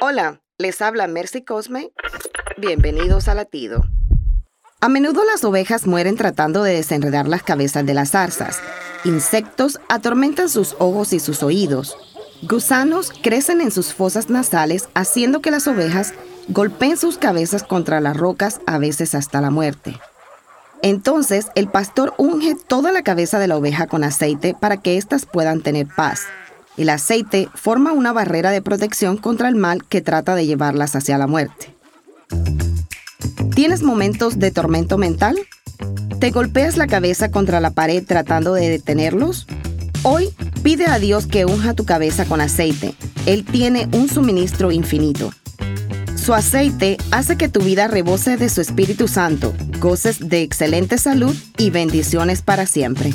Hola, les habla Mercy Cosme. Bienvenidos a Latido. A menudo las ovejas mueren tratando de desenredar las cabezas de las zarzas. Insectos atormentan sus ojos y sus oídos. Gusanos crecen en sus fosas nasales haciendo que las ovejas golpeen sus cabezas contra las rocas a veces hasta la muerte. Entonces el pastor unge toda la cabeza de la oveja con aceite para que éstas puedan tener paz. El aceite forma una barrera de protección contra el mal que trata de llevarlas hacia la muerte. ¿Tienes momentos de tormento mental? ¿Te golpeas la cabeza contra la pared tratando de detenerlos? Hoy pide a Dios que unja tu cabeza con aceite. Él tiene un suministro infinito. Su aceite hace que tu vida rebose de su Espíritu Santo, goces de excelente salud y bendiciones para siempre.